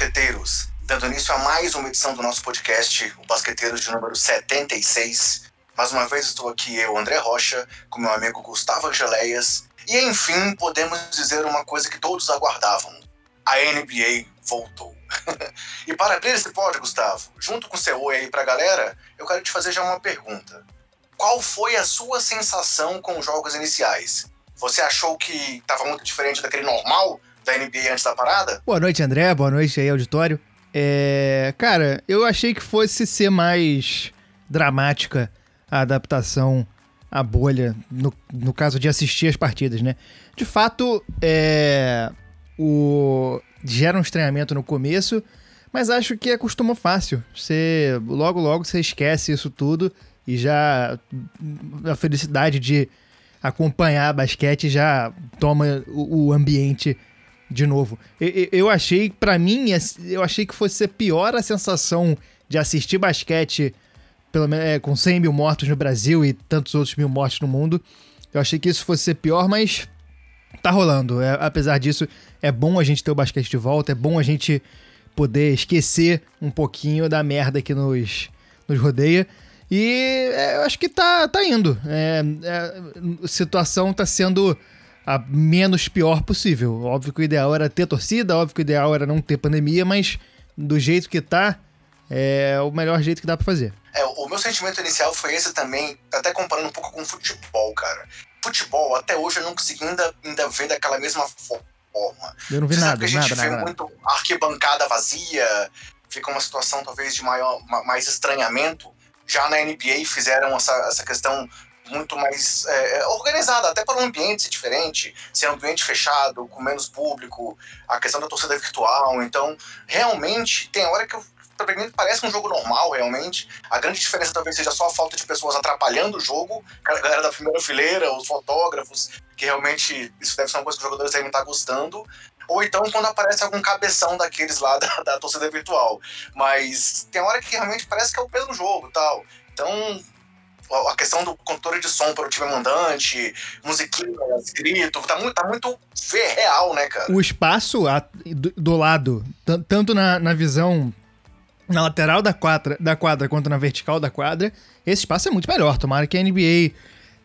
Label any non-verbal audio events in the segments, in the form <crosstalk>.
Basqueteiros! Dando início a mais uma edição do nosso podcast, o Basqueteiros de número 76. Mais uma vez estou aqui, eu, André Rocha, com meu amigo Gustavo Angeleias. E enfim, podemos dizer uma coisa que todos aguardavam: a NBA voltou. <laughs> e para abrir esse pódio, Gustavo, junto com seu oi aí pra galera, eu quero te fazer já uma pergunta. Qual foi a sua sensação com os jogos iniciais? Você achou que estava muito diferente daquele normal da NBA antes da parada? Boa noite, André. Boa noite aí, auditório. É, cara, eu achei que fosse ser mais dramática a adaptação à bolha, no, no caso de assistir as partidas, né? De fato, é, o, gera um estranhamento no começo, mas acho que acostuma fácil. Você, logo, logo você esquece isso tudo e já a felicidade de acompanhar basquete já toma o, o ambiente de novo. Eu, eu achei, para mim, eu achei que fosse pior a sensação de assistir basquete pelo é, com 100 mil mortos no Brasil e tantos outros mil mortos no mundo. Eu achei que isso fosse ser pior, mas tá rolando. É, apesar disso, é bom a gente ter o basquete de volta, é bom a gente poder esquecer um pouquinho da merda que nos, nos rodeia. E é, eu acho que tá, tá indo. É, é, a situação tá sendo a menos pior possível. Óbvio que o ideal era ter torcida, óbvio que o ideal era não ter pandemia, mas do jeito que tá, é o melhor jeito que dá para fazer. É, o meu sentimento inicial foi esse também, até comparando um pouco com o futebol, cara. Futebol, até hoje eu não consegui ainda, ainda ver daquela mesma forma. Eu não vi nada, a gente nada, vê nada. muito arquibancada vazia, fica uma situação talvez de maior, mais estranhamento. Já na NBA fizeram essa, essa questão muito mais é, é, organizada, até para um ambiente diferente, ser um ambiente fechado, com menos público, a questão da torcida virtual. Então, realmente, tem hora que pra mim parece um jogo normal, realmente. A grande diferença talvez seja só a falta de pessoas atrapalhando o jogo, a galera da primeira fileira, os fotógrafos, que realmente isso deve ser uma coisa que os jogadores devem estar gostando. Ou então quando aparece algum cabeção daqueles lá da, da torcida virtual. Mas tem hora que realmente parece que é o mesmo jogo tal. Então, a questão do controle de som para o time mandante, musiquinha, grito, tá muito, tá muito real, né, cara? O espaço do, do lado, tanto na, na visão na lateral da quadra, da quadra quanto na vertical da quadra, esse espaço é muito melhor. Tomara que a NBA.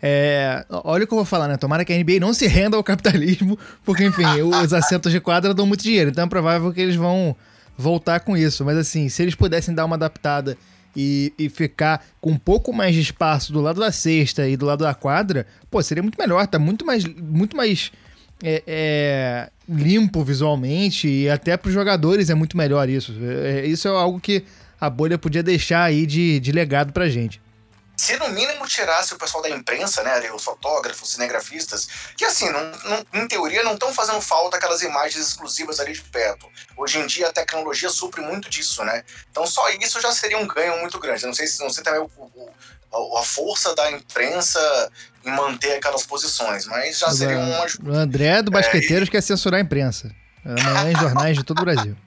É, olha o que eu vou falar, né? Tomara que a NBA não se renda ao capitalismo, porque, enfim, os assentos de quadra dão muito dinheiro, então é provável que eles vão voltar com isso. Mas, assim, se eles pudessem dar uma adaptada e, e ficar com um pouco mais de espaço do lado da cesta e do lado da quadra, pô, seria muito melhor, tá muito mais. Muito mais é, é, limpo visualmente e até para os jogadores é muito melhor isso. É, isso é algo que a bolha podia deixar aí de, de legado pra gente. Se no mínimo tirasse o pessoal da imprensa, né, os fotógrafos, cinegrafistas, que assim, não, não, em teoria não estão fazendo falta aquelas imagens exclusivas ali de perto. Hoje em dia a tecnologia supre muito disso, né? Então só isso já seria um ganho muito grande. Eu não sei se não sei também o, o a força da imprensa em manter aquelas posições, mas já seria uma. O André do Basqueteiros é, quer censurar a imprensa. Amanhã em jornais de todo o Brasil.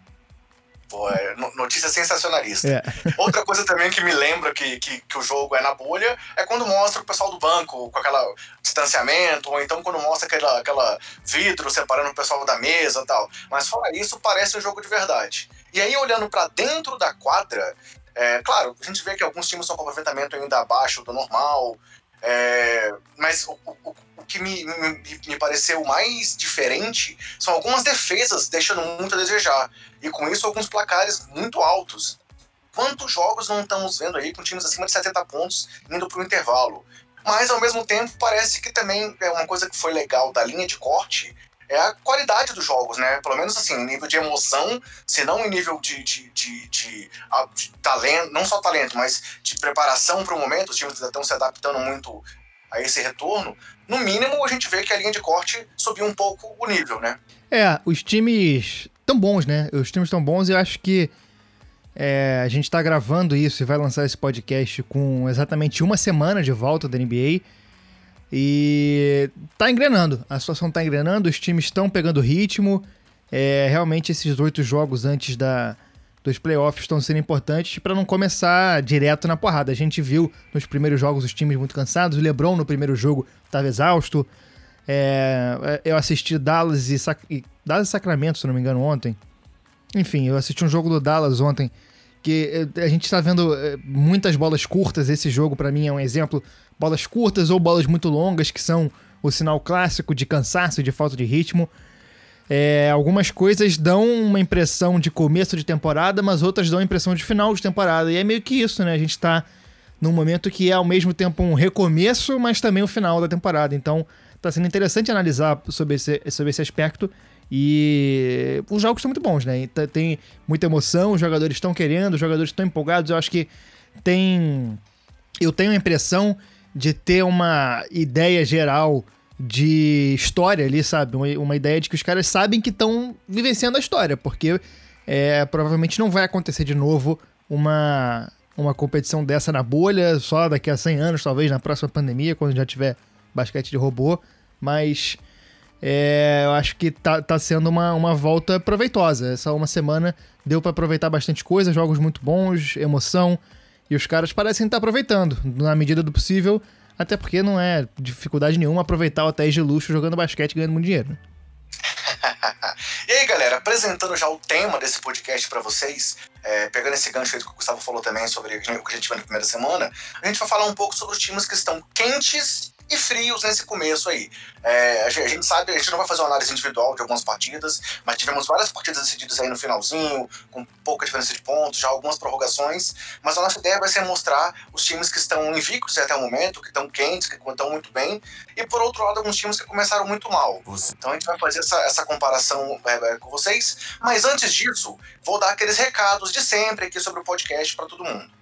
Pô, é notícia sensacionalista. É. <laughs> Outra coisa também que me lembra que, que, que, o jogo é na bolha é quando mostra o pessoal do banco com aquele distanciamento, ou então quando mostra aquela, aquela vidro separando o pessoal da mesa e tal. Mas fora isso, parece um jogo de verdade. E aí, olhando para dentro da quadra, é, claro, a gente vê que alguns times estão com aproveitamento ainda abaixo do normal, é, mas o, o que me, me, me, pareceu mais diferente são algumas defesas deixando muito a desejar. E com isso, alguns placares muito altos. Quantos jogos não estamos vendo aí com times acima de 70 pontos indo para o intervalo? Mas, ao mesmo tempo, parece que também é uma coisa que foi legal da linha de corte é a qualidade dos jogos, né? Pelo menos assim, nível de emoção, se não em nível de, de, de, de, de talento, não só talento, mas de preparação para o momento, os times estão se adaptando muito a esse retorno, no mínimo a gente vê que a linha de corte subiu um pouco o nível, né? É, os times tão bons, né? Os times tão bons e eu acho que é, a gente está gravando isso e vai lançar esse podcast com exatamente uma semana de volta da NBA. E tá engrenando, a situação tá engrenando, os times estão pegando ritmo. É, realmente esses oito jogos antes da, dos playoffs estão sendo importantes para não começar direto na porrada. A gente viu nos primeiros jogos os times muito cansados. O LeBron no primeiro jogo estava exausto. É, eu assisti Dallas e, Sac... Dallas e Sacramento, se não me engano, ontem. enfim, eu assisti um jogo do Dallas ontem que eh, a gente está vendo eh, muitas bolas curtas. Esse jogo, para mim, é um exemplo. Bolas curtas ou bolas muito longas, que são o sinal clássico de cansaço, de falta de ritmo. É, algumas coisas dão uma impressão de começo de temporada, mas outras dão a impressão de final de temporada. E é meio que isso, né? A gente tá num momento que é ao mesmo tempo um recomeço, mas também o final da temporada. Então, tá sendo interessante analisar sobre esse, sobre esse aspecto. E os jogos são muito bons, né? Tem muita emoção, os jogadores estão querendo, os jogadores estão empolgados. Eu acho que tem. Eu tenho a impressão de ter uma ideia geral de história ali, sabe? Uma, uma ideia de que os caras sabem que estão vivenciando a história, porque é, provavelmente não vai acontecer de novo uma, uma competição dessa na bolha, só daqui a 100 anos, talvez na próxima pandemia, quando já tiver basquete de robô, mas é, eu acho que tá, tá sendo uma, uma volta proveitosa. Essa uma semana deu para aproveitar bastante coisa, jogos muito bons, emoção, e os caras parecem estar tá aproveitando, na medida do possível, até porque não é dificuldade nenhuma aproveitar o hotéis de luxo jogando basquete e ganhando muito dinheiro. Né? <laughs> e aí, galera, apresentando já o tema desse podcast para vocês, é, pegando esse gancho aí que o Gustavo falou também sobre o que a gente viu na primeira semana, a gente vai falar um pouco sobre os times que estão quentes e frios nesse começo aí. É, a gente sabe, a gente não vai fazer uma análise individual de algumas partidas, mas tivemos várias partidas decididas aí no finalzinho, com pouca diferença de pontos, já algumas prorrogações, mas a nossa ideia vai ser mostrar os times que estão invictos até o momento, que estão quentes, que estão muito bem, e por outro lado, alguns times que começaram muito mal. Então a gente vai fazer essa, essa comparação é, é, com vocês, mas antes disso, vou dar aqueles recados de sempre aqui sobre o podcast para todo mundo.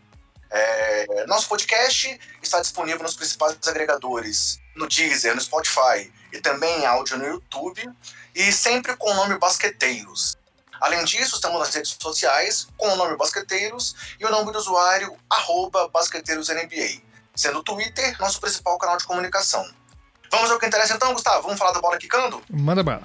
É, nosso podcast está disponível nos principais agregadores, no Deezer, no Spotify e também em áudio no YouTube, e sempre com o nome Basqueteiros. Além disso, estamos nas redes sociais com o nome Basqueteiros e o nome do usuário arroba BasqueteirosNBA, sendo o Twitter nosso principal canal de comunicação. Vamos ao que interessa então, Gustavo? Vamos falar da bola quicando? Manda bala.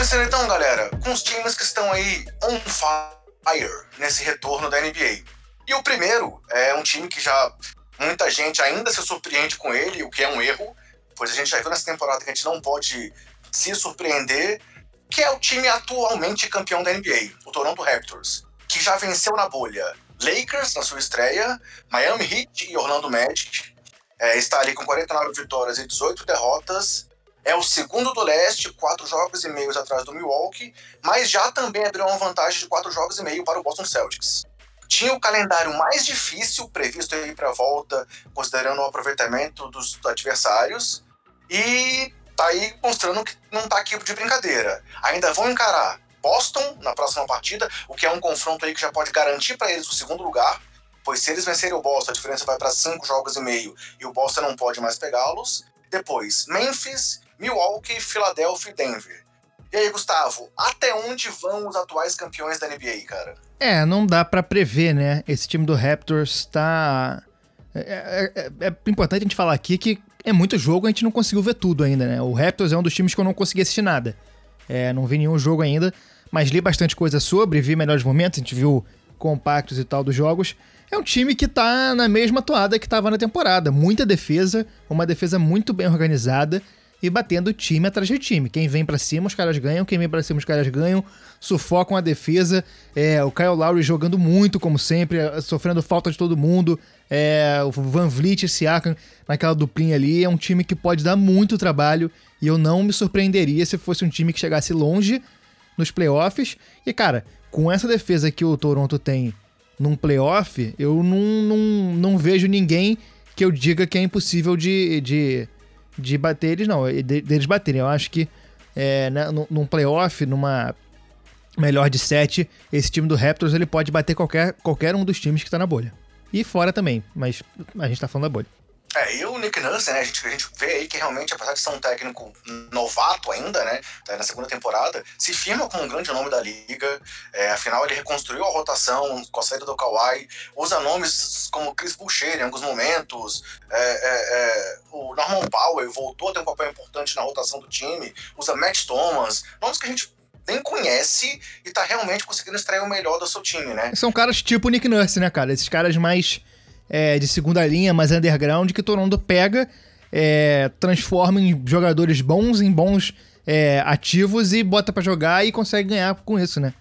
Começando então, galera, com os times que estão aí on fire nesse retorno da NBA. E o primeiro é um time que já muita gente ainda se surpreende com ele, o que é um erro, pois a gente já viu nessa temporada que a gente não pode se surpreender, que é o time atualmente campeão da NBA, o Toronto Raptors, que já venceu na bolha Lakers na sua estreia, Miami Heat e Orlando Magic. É, está ali com 49 vitórias e 18 derrotas é o segundo do leste, quatro jogos e meio atrás do Milwaukee, mas já também abriu uma vantagem de quatro jogos e meio para o Boston Celtics. Tinha o calendário mais difícil previsto aí para a volta, considerando o aproveitamento dos adversários, e tá aí mostrando que não tá aqui de brincadeira. Ainda vão encarar Boston na próxima partida, o que é um confronto aí que já pode garantir para eles o segundo lugar, pois se eles vencerem o Boston, a diferença vai para cinco jogos e meio e o Boston não pode mais pegá-los. Depois, Memphis Milwaukee, Philadelphia e Denver. E aí, Gustavo, até onde vão os atuais campeões da NBA, cara? É, não dá para prever, né? Esse time do Raptors tá. É, é, é, é, importante a gente falar aqui que é muito jogo, a gente não conseguiu ver tudo ainda, né? O Raptors é um dos times que eu não consegui assistir nada. É, não vi nenhum jogo ainda, mas li bastante coisa sobre, vi melhores momentos, a gente viu compactos e tal dos jogos. É um time que tá na mesma toada que tava na temporada. Muita defesa, uma defesa muito bem organizada e batendo time atrás de time. Quem vem para cima, os caras ganham. Quem vem para cima, os caras ganham. Sufocam a defesa. É, o Kyle Lowry jogando muito, como sempre, é, sofrendo falta de todo mundo. É, o Van Vliet e Siakam naquela duplinha ali. É um time que pode dar muito trabalho. E eu não me surpreenderia se fosse um time que chegasse longe nos playoffs. E, cara, com essa defesa que o Toronto tem num playoff, eu não, não, não vejo ninguém que eu diga que é impossível de, de de bater eles, não, de, deles baterem. Eu acho que é, né, num playoff, numa melhor de sete, esse time do Raptors ele pode bater qualquer, qualquer um dos times que tá na bolha. E fora também, mas a gente tá falando da bolha. É, e o Nick Nurse, né, a gente, a gente vê aí que realmente, apesar de ser um técnico novato ainda, né, tá na segunda temporada, se firma como um grande nome da liga, é, afinal ele reconstruiu a rotação com a saída do Kawhi, usa nomes como Chris Boucher em alguns momentos, é, é, é, o Norman Powell voltou a ter um papel importante na rotação do time, usa Matt Thomas, nomes que a gente nem conhece e tá realmente conseguindo extrair o melhor do seu time, né? São caras tipo Nick Nurse, né, cara? Esses caras mais é, de segunda linha, mais underground, que Toronto pega, é, transforma em jogadores bons, em bons é, ativos e bota para jogar e consegue ganhar com isso, né?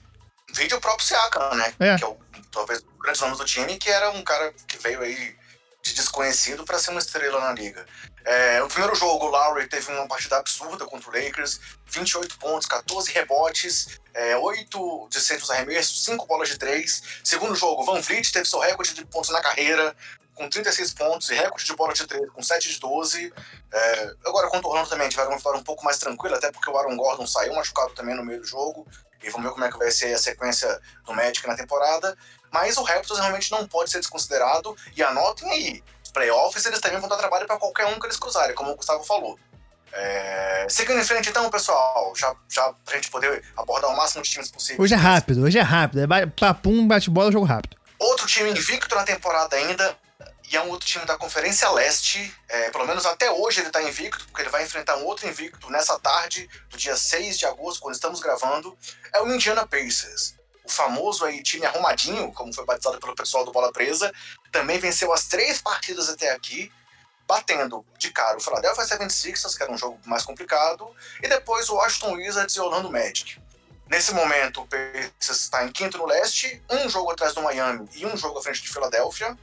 Vídeo o próprio Siakam, né? É. Que é o, talvez o grande nome do time, que era um cara que veio aí de desconhecido para ser uma estrela na liga. É, no primeiro jogo, o Lowry teve uma partida absurda contra o Lakers, 28 pontos, 14 rebotes, é, 8 de centros arremessos, 5 bolas de 3. Segundo jogo, Van Vliet teve seu recorde de pontos na carreira, com 36 pontos, e recorde de bola de 3 com 7 de 12. É, agora, contra o Orlando também tiveram uma vitória um pouco mais tranquila, até porque o Aaron Gordon saiu machucado também no meio do jogo. E vamos ver como é que vai ser a sequência do Magic na temporada. Mas o Raptors realmente não pode ser desconsiderado. E anotem aí, playoffs eles também vão dar trabalho para qualquer um que eles cruzarem, como o Gustavo falou. É... Seguindo em frente, então, pessoal, já, já pra gente poder abordar o máximo de times possível. Hoje é rápido, hoje é rápido. É papum, bate-bola, jogo rápido. Outro time invicto na temporada ainda, e é um outro time da Conferência Leste. É, pelo menos até hoje ele está invicto, porque ele vai enfrentar um outro invicto nessa tarde, do dia 6 de agosto, quando estamos gravando. É o Indiana Pacers. O famoso aí time arrumadinho, como foi batizado pelo pessoal do Bola Presa, também venceu as três partidas até aqui, batendo de cara o Philadelphia 76ers, que era um jogo mais complicado, e depois o Washington Wizards e o Orlando Magic. Nesse momento, o Pacers está em quinto no leste, um jogo atrás do Miami e um jogo à frente de Filadélfia.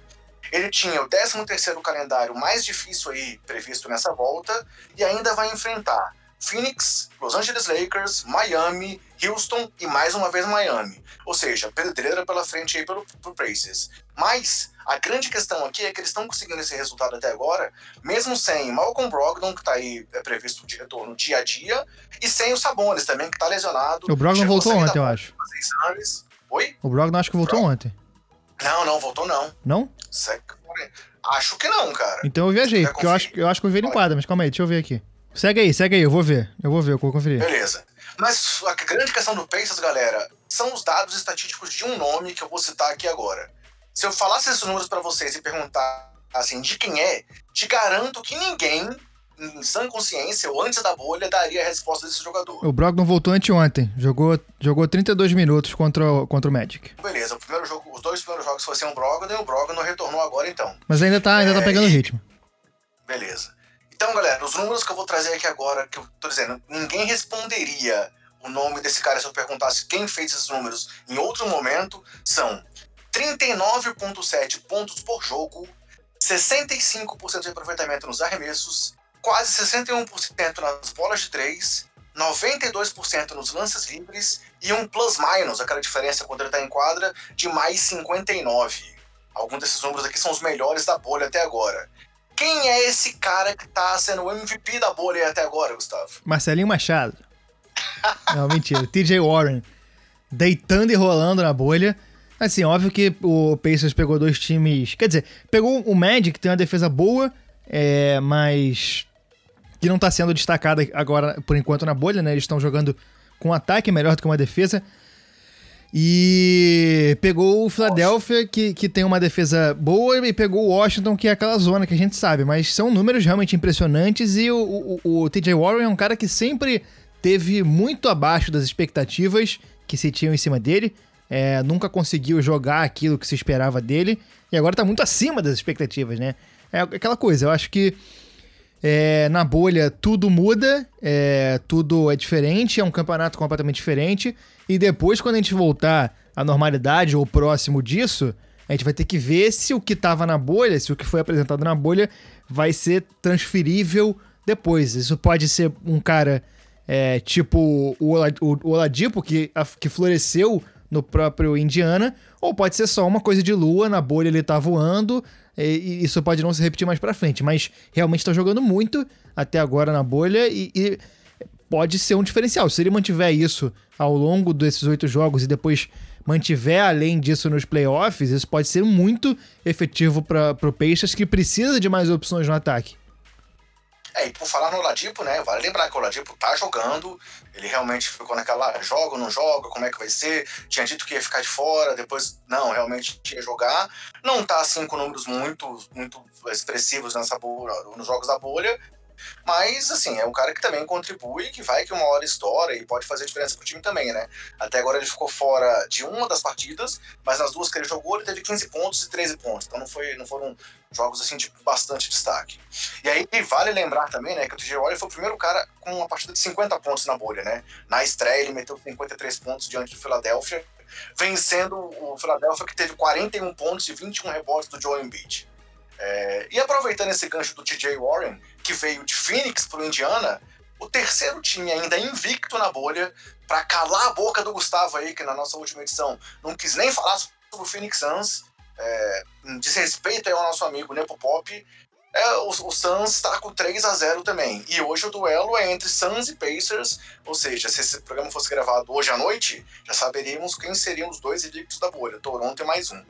Ele tinha o 13º calendário mais difícil aí previsto nessa volta e ainda vai enfrentar Phoenix, Los Angeles Lakers, Miami, Houston e mais uma vez Miami. Ou seja, pedreira pela frente aí pelo, pro Pacers. Mas a grande questão aqui é que eles estão conseguindo esse resultado até agora, mesmo sem Malcolm Brogdon, que está aí é previsto de retorno dia a dia, e sem o Sabonis também, que está lesionado. O Brogdon voltou ontem, eu acho. Oi? O Brogdon acho que voltou Brog... ontem. Não, não, voltou não. Não? Acho que não, cara. Então eu viajei, porque eu acho, eu acho que eu vi ele em quadra, mas calma aí, deixa eu ver aqui. Segue aí, segue aí, eu vou ver. Eu vou ver, eu vou conferir. Beleza. Mas a grande questão do Pacers, galera, são os dados estatísticos de um nome que eu vou citar aqui agora. Se eu falasse esses números para vocês e perguntar assim de quem é, te garanto que ninguém em sã consciência ou antes da bolha daria a resposta desse jogador. O Brogdon voltou anteontem, jogou, jogou 32 minutos contra o, contra o Magic. Beleza, o primeiro jogo, os dois primeiros jogos foram sem o Brogdon e o Brogdon retornou agora então. Mas ainda tá, ainda tá é, tá pegando e... ritmo. Beleza. Então, galera, os números que eu vou trazer aqui agora, que eu tô dizendo, ninguém responderia o nome desse cara se eu perguntasse quem fez esses números em outro momento, são 39,7 pontos por jogo, 65% de aproveitamento nos arremessos, quase 61% nas bolas de três, 92% nos lances livres e um plus-minus, aquela diferença quando ele está em quadra, de mais 59. Alguns desses números aqui são os melhores da bolha até agora. Quem é esse cara que tá sendo o MVP da bolha até agora, Gustavo? Marcelinho Machado. Não, mentira. TJ Warren. Deitando e rolando na bolha. Assim, óbvio que o Pacers pegou dois times. Quer dizer, pegou o Magic, que tem uma defesa boa, é, mas que não tá sendo destacada agora, por enquanto, na bolha, né? Eles estão jogando com um ataque melhor do que uma defesa. E pegou o Philadelphia, que, que tem uma defesa boa, e pegou o Washington, que é aquela zona que a gente sabe. Mas são números realmente impressionantes. E o, o, o TJ Warren é um cara que sempre teve muito abaixo das expectativas que se tinham em cima dele. É, nunca conseguiu jogar aquilo que se esperava dele. E agora tá muito acima das expectativas, né? É aquela coisa, eu acho que é, na bolha tudo muda, é, tudo é diferente, é um campeonato completamente diferente. E depois, quando a gente voltar à normalidade ou próximo disso, a gente vai ter que ver se o que estava na bolha, se o que foi apresentado na bolha, vai ser transferível depois. Isso pode ser um cara é, tipo o, Oladipo, que, que floresceu no próprio Indiana, ou pode ser só uma coisa de lua, na bolha ele tá voando, e, isso pode não se repetir mais pra frente, mas realmente tá jogando muito até agora na bolha e, e pode ser um diferencial. Se ele mantiver isso ao longo desses oito jogos e depois mantiver além disso nos playoffs, isso pode ser muito efetivo para o Peixes, que precisa de mais opções no ataque. É, e por falar no Oladipo, né, vale lembrar que o Oladipo tá jogando, ele realmente ficou naquela, joga ou não joga, como é que vai ser, tinha dito que ia ficar de fora, depois, não, realmente ia jogar, não tá assim com números muito, muito expressivos nessa bolha, nos jogos da bolha, Mas, assim, é um cara que também contribui, que vai que uma hora estoura e pode fazer diferença pro time também, né? Até agora ele ficou fora de uma das partidas, mas nas duas que ele jogou ele teve 15 pontos e 13 pontos. Então não, foi, não foram jogos, assim, de bastante destaque. E aí vale lembrar também, né, que o TJ Warren foi o primeiro cara com uma partida de 50 pontos na bolha, né? Na estreia ele meteu 53 pontos diante do Philadelphia, vencendo o Philadelphia que teve 41 pontos e 21 rebotes do Joel Embiid. É, e aproveitando esse gancho do TJ Warren, que veio de Phoenix para o Indiana, o terceiro time ainda invicto na bolha, para calar a boca do Gustavo aí, que na nossa última edição não quis nem falar sobre o Phoenix Suns, é, desrespeito aí ao nosso amigo Nepopop, é, o, o Suns está com 3 a 0 também. E hoje o duelo é entre Suns e Pacers, ou seja, se esse programa fosse gravado hoje à noite, já saberíamos quem seriam os dois invictos da bolha, Toronto e mais um.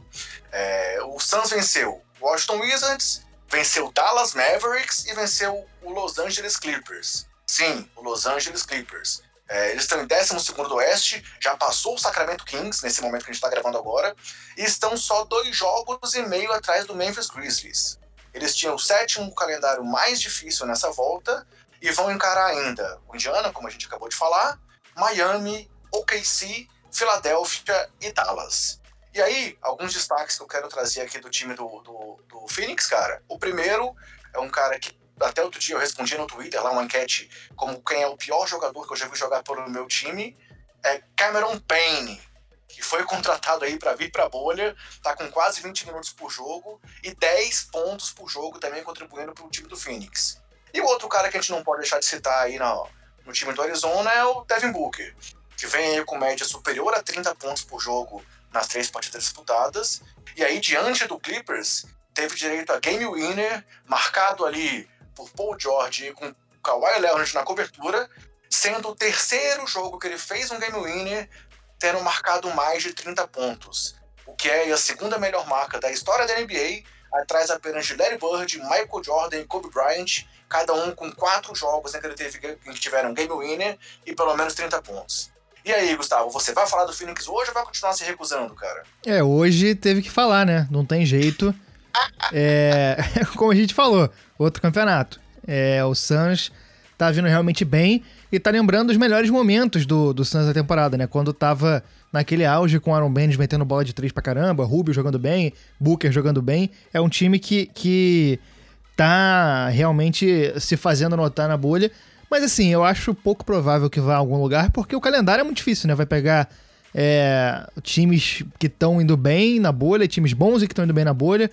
É, o Suns venceu Washington Wizards, venceu Dallas Mavericks e venceu o Los Angeles Clippers. Sim, o Los Angeles Clippers. É, eles estão em 12 do Oeste, já passou o Sacramento Kings, nesse momento que a gente está gravando agora, e estão só dois jogos e meio atrás do Memphis Grizzlies. Eles tinham o sétimo calendário mais difícil nessa volta e vão encarar ainda o Indiana, como a gente acabou de falar, Miami, OKC, Filadélfia e Dallas. E aí, alguns destaques que eu quero trazer aqui do time do, do, do Phoenix, cara. O primeiro é um cara que até outro dia eu respondi no Twitter lá uma enquete como quem é o pior jogador que eu já vi jogar pelo meu time. É Cameron Payne, que foi <laughs> contratado aí para vir para bolha, tá com quase 20 minutos por jogo e 10 pontos por jogo também contribuindo para o time do Phoenix. E o outro cara que a gente não pode deixar de citar aí no, no time do Arizona é o Devin Booker, que vem aí com média superior a 30 pontos por jogo nas três partidas disputadas. E aí, diante do Clippers, teve direito a game winner, marcado ali por Paul George com Kawhi Leonard na cobertura, sendo o terceiro jogo que ele fez um game winner, tendo marcado mais de 30 pontos, o que é a segunda melhor marca da história da NBA, atrás apenas de Larry Bird, Michael Jordan e Kobe Bryant, cada um com quatro jogos em que, ele teve, em que tiveram game winner e pelo menos 30 pontos. E aí, Gustavo, você vai falar do Phoenix hoje ou vai continuar se recusando, cara? É, hoje teve que falar, né? Não tem jeito. é, <laughs> como a gente falou, outro campeonato. É, o Suns tá vindo realmente bem e tá lembrando os melhores momentos do, do Suns da temporada, né? Quando tava naquele auge com Aaron Baines metendo bola de três pra caramba, Rubio jogando bem, Booker jogando bem. É um time que, que tá realmente se fazendo notar na bolha. Mas assim, eu acho pouco provável que vá a algum lugar, porque o calendário é muito difícil, né? Vai pegar é, times que estão indo bem na bolha, times bons e que estão indo bem na bolha.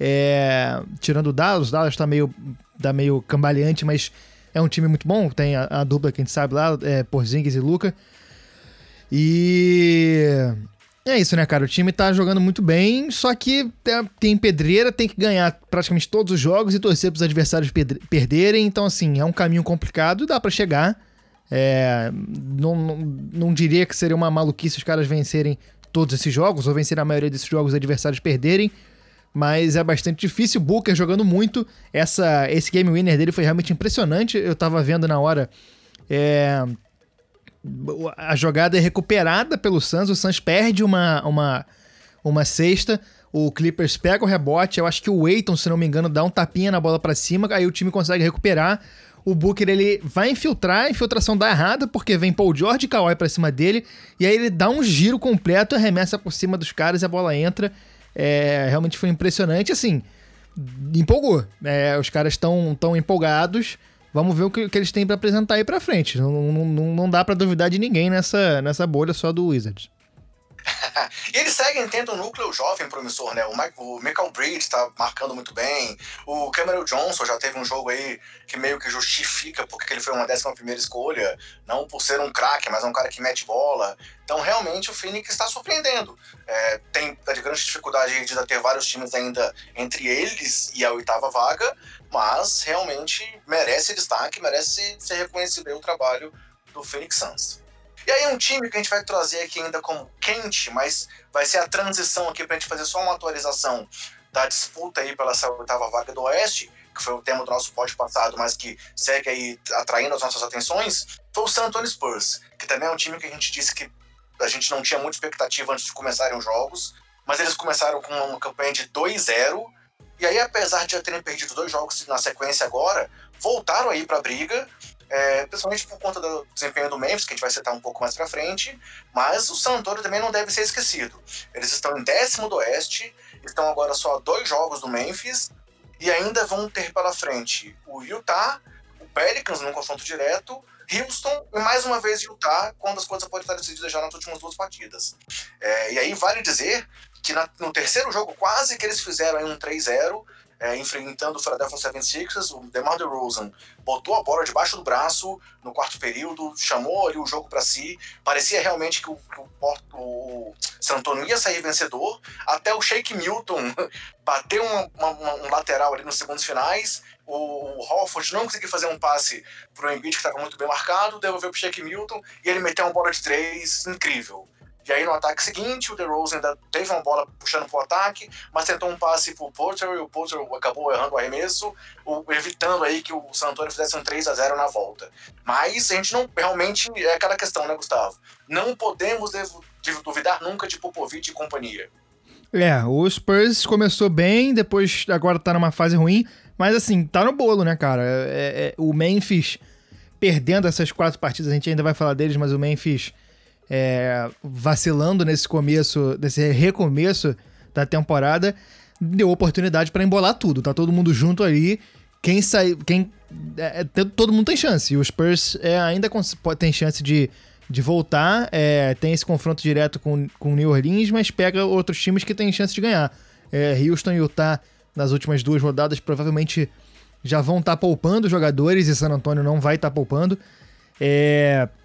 É, tirando o Dallas, o Dallas tá meio, tá meio cambaleante, mas é um time muito bom. Tem a, a dupla que a gente sabe lá, é, Porzingis e Luca. E é isso, né, cara? O time tá jogando muito bem, só que tem pedreira, tem que ganhar praticamente todos os jogos e torcer pros adversários perderem. Então, assim, é um caminho complicado, dá para chegar. É, não, não, não, diria que seria uma maluquice os caras vencerem todos esses jogos, ou vencer a maioria desses jogos os adversários perderem. Mas é bastante difícil. Booker jogando muito. Essa, esse game winner dele foi realmente impressionante. Eu tava vendo na hora. É, a jogada é recuperada pelo Suns, o Suns perde uma, uma, uma cesta, o Clippers pega o rebote, eu acho que o Aiton, se não me engano, dá um tapinha na bola para cima, aí o time consegue recuperar. O Booker ele vai infiltrar, a infiltração dá errada, porque vem Paul George e Kawhi pra cima dele, e aí ele dá um giro completo, arremessa por cima dos caras e a bola entra. É, realmente foi impressionante, assim, empolgou. É, os caras estão tão empolgados. Vamos ver o que, que eles têm para apresentar aí para frente. Não, não, não dá para duvidar de ninguém nessa, nessa bolha só do Wizards. <laughs> e eles seguem tendo um núcleo jovem promissor, né? O, o Michael Bridge tá marcando muito bem. O Cameron Johnson já teve um jogo aí que meio que justifica porque ele foi uma décima primeira escolha. Não por ser um craque, mas é um cara que mete bola. Então, realmente, o Phoenix está surpreendendo. É, tem a grande dificuldade de ter vários times ainda entre eles e a oitava vaga, mas realmente merece destaque, merece ser reconhecido o trabalho do Phoenix Suns. E aí um time que a gente vai trazer aqui ainda como quente, mas vai ser a transição aqui para a gente fazer só uma atualização da disputa aí pela oitava vaga do Oeste, que foi o tema do nosso pódio passado, mas que segue aí atraindo as nossas atenções, foi o San Antonio Spurs, que também é um time que a gente disse que a gente não tinha muita expectativa antes de começarem os jogos, mas eles começaram com uma campanha de 2-0 E aí, apesar de já terem perdido dois jogos na sequência agora, voltaram aí para a briga, é, principalmente por conta do desempenho do Memphis, que a gente vai citar um pouco mais para frente, mas o San Antonio também não deve ser esquecido. Eles estão em décimo do Oeste, estão agora só a dois jogos do Memphis, e ainda vão ter pela frente o Utah, o Pelicans num confronto direto, Houston e mais uma vez Utah, quando as coisas podem estar decididas já nas últimas duas partidas. É, e aí vale dizer que na, no terceiro jogo quase que eles fizeram um 3-0, é, enfrentando o Philadelphia 76ers, o DeMar DeRozan botou a bola debaixo do braço no quarto período, chamou ali o jogo para si, parecia realmente que o, que o, o San Antonio ia sair vencedor, até o Shake Milton <laughs> bateu uma, um lateral ali nos segundos finais, o, o Hofford não conseguiu fazer um passe pro Embiid que estava muito bem marcado, devolveu pro Shake Milton e ele meteu uma bola de três incrível. E aí no ataque seguinte, o DeRozan ainda teve uma bola puxando pro ataque, mas tentou um passe pro Porter e o Porter acabou errando o arremesso, evitando aí que o San Antonio fizesse um 3 a 0 na volta. Mas a gente não realmente é aquela questão, né, Gustavo? Não podemos duvidar nunca de Popovich e companhia. É, o Spurs começou bem, depois agora tá numa fase ruim, mas assim, tá no bolo, né, cara? É, é, o Memphis perdendo essas quatro partidas, a gente ainda vai falar deles, mas o Memphis é, vacilando nesse começo, nesse recomeço da temporada, deu oportunidade para embolar tudo. Tá todo mundo junto ali. Quem sai. Quem, é, é todo mundo tem chance. E o Spurs é, ainda tem chance de, de voltar. É, tem esse confronto direto com, com o New Orleans, mas pega outros times que têm chance de ganhar. É, Houston e Utah, nas últimas duas rodadas, provavelmente já vão estar tá poupando jogadores e San Antonio não vai estar tá poupando. É, é,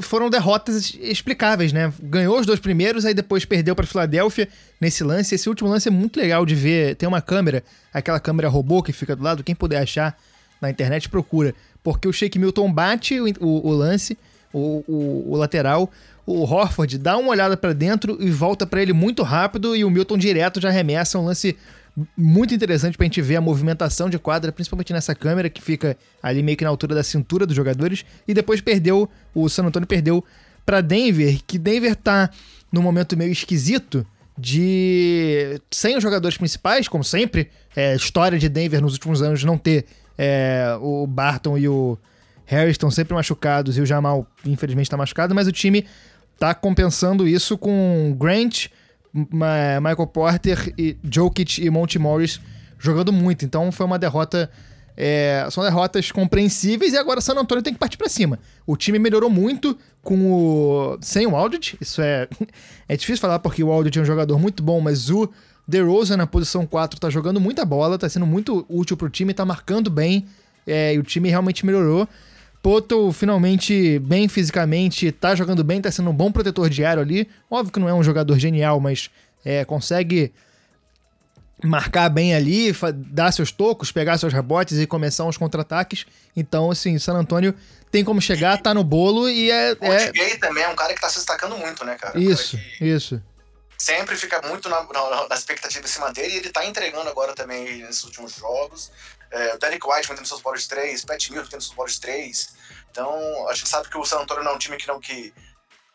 foram derrotas explicáveis, né? Ganhou os dois primeiros, aí depois perdeu para Filadélfia nesse lance. Esse último lance é muito legal de ver. Tem uma câmera, aquela câmera robô que fica do lado, quem puder achar na internet procura. Porque o Shake Milton bate o, o, o lance, o, o, lateral, o Horford dá uma olhada para dentro e volta para ele muito rápido e o Milton direto já arremessa um lance muito interessante pra gente ver a movimentação de quadra, principalmente nessa câmera que fica ali meio que na altura da cintura dos jogadores. E depois perdeu, o San Antonio perdeu para Denver, que Denver tá num momento meio esquisito de sem os jogadores principais, como sempre, é, história de Denver nos últimos anos não ter é, o Barton e o Harris estão sempre machucados e o Jamal infelizmente está machucado, mas o time tá compensando isso com Grant, Michael Porter, e Jokic e Monty Morris jogando muito. Então foi uma derrota. É, são derrotas compreensíveis e agora San Antonio tem que partir para cima. O time melhorou muito com o sem o Aldridge. Isso é <laughs> é difícil falar porque o Aldridge é um jogador muito bom, mas o DeRozan na posição 4 tá jogando muita bola, tá sendo muito útil pro time, tá marcando bem. É, e o time realmente melhorou. Poto finalmente bem fisicamente, tá jogando bem, tá sendo um bom protetor diário ali. Óbvio que não é um jogador genial, mas é, consegue marcar bem ali, dar seus tocos, pegar seus rebotes e começar uns contra-ataques. Então, assim, San Antônio tem como chegar, tá no bolo e é. O é... também é um cara que tá se destacando muito, né, cara? Isso, isso. Sempre fica muito na, na, na expectativa de se manter e ele tá entregando agora também nesses últimos jogos. É, o Derek White mantendo seus bolas 3, Pat Milton tendo seus bolas 3. Então, a gente sabe que o San Antonio não é um time que não que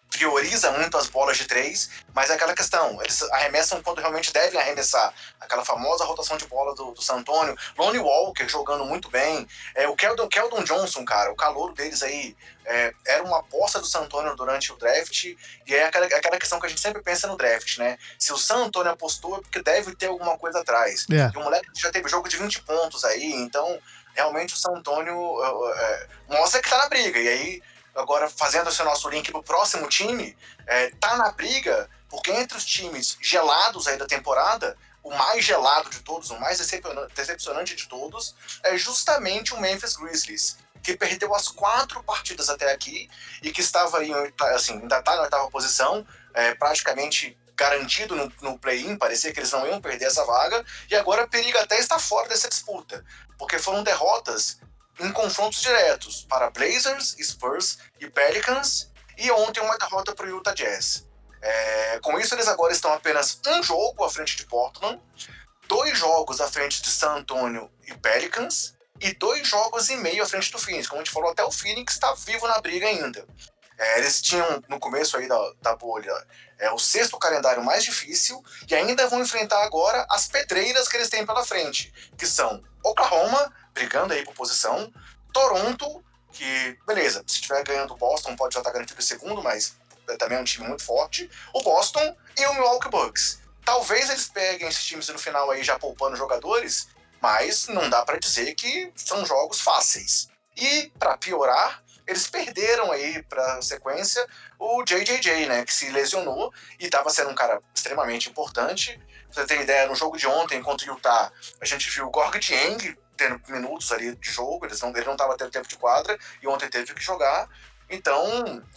prioriza muito as bolas de três, mas é aquela questão, eles arremessam quando realmente devem arremessar. Aquela famosa rotação de bola do, do San Antonio, Lonnie Walker jogando muito bem, é, o Keldon, Keldon Johnson, cara, o calor deles aí é, era uma aposta do San Antonio durante o draft, e é aquela, aquela questão que a gente sempre pensa no draft, né? Se o San Antonio apostou é porque deve ter alguma coisa atrás. Yeah. É. E o moleque já teve jogo de 20 pontos aí, então realmente o San Antonio é, mostra que tá na briga, e aí agora fazendo esse nosso link pro próximo time, é, tá na briga, porque entre os times gelados aí da temporada, o mais gelado de todos, o mais decepcionante de todos, é justamente o Memphis Grizzlies, que perdeu as quatro partidas até aqui e que estava assim, ainda está na oitava posição, é, praticamente garantido no, no play-in, parecia que eles não iam perder essa vaga, e agora periga até estar fora dessa disputa, porque foram derrotas em confrontos diretos para Blazers, Spurs e Pelicans, e ontem uma derrota para o Utah Jazz. É, com isso, eles agora estão apenas um jogo à frente de Portland, dois jogos à frente de San Antonio e Pelicans, e dois jogos e meio à frente do Phoenix. Como a gente falou, até o Phoenix está vivo na briga ainda. É, eles tinham, no começo aí da, da bolha, é, o sexto calendário mais difícil e ainda vão enfrentar agora as pedreiras que eles têm pela frente, que são Oklahoma, brigando aí por posição, Toronto, que, beleza, se estiver ganhando o Boston, pode já estar garantido em segundo, mas também é um time muito forte, o Boston e o Milwaukee Bucks. Talvez eles peguem esses times no final aí já poupando jogadores, mas não dá para dizer que são jogos fáceis. E, para piorar, eles perderam aí para sequência o JJJ, né, que se lesionou e estava sendo um cara extremamente importante. Pra você tem ideia, no jogo de ontem contra o Utah, a gente viu o Gorg Dieng tendo minutos ali de jogo, eles não, ele não estava tendo tempo de quadra e ontem teve que jogar. Então,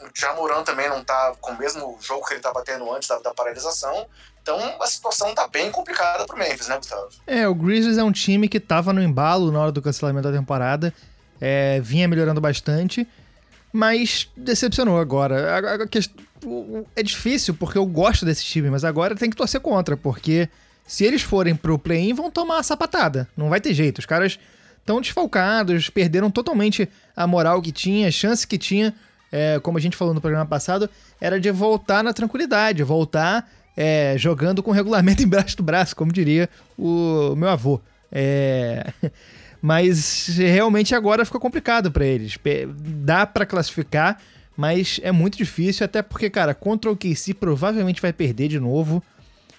o Jamoran também não tá com o mesmo jogo que ele estava tendo antes da, da, paralisação. Então, a situação tá bem complicada pro Memphis, né, Gustavo? É, o Grizzlies é um time que tava no embalo na hora do cancelamento da temporada. É, vinha melhorando bastante, mas decepcionou agora. A, a, a, é difícil porque eu gosto desse time, mas agora tem que torcer contra, porque se eles forem pro play-in, vão tomar a sapatada. Não vai ter jeito. Os caras estão desfalcados, perderam totalmente a moral que tinha, a chance que tinha, é, como a gente falou no programa passado, era de voltar na tranquilidade, voltar é, jogando com regulamento <laughs> embaixo do braço, como diria o meu avô. É... <laughs> Mas realmente agora ficou complicado para eles. Dá para classificar, mas é muito difícil, até porque, cara, contra o KC provavelmente vai perder de novo.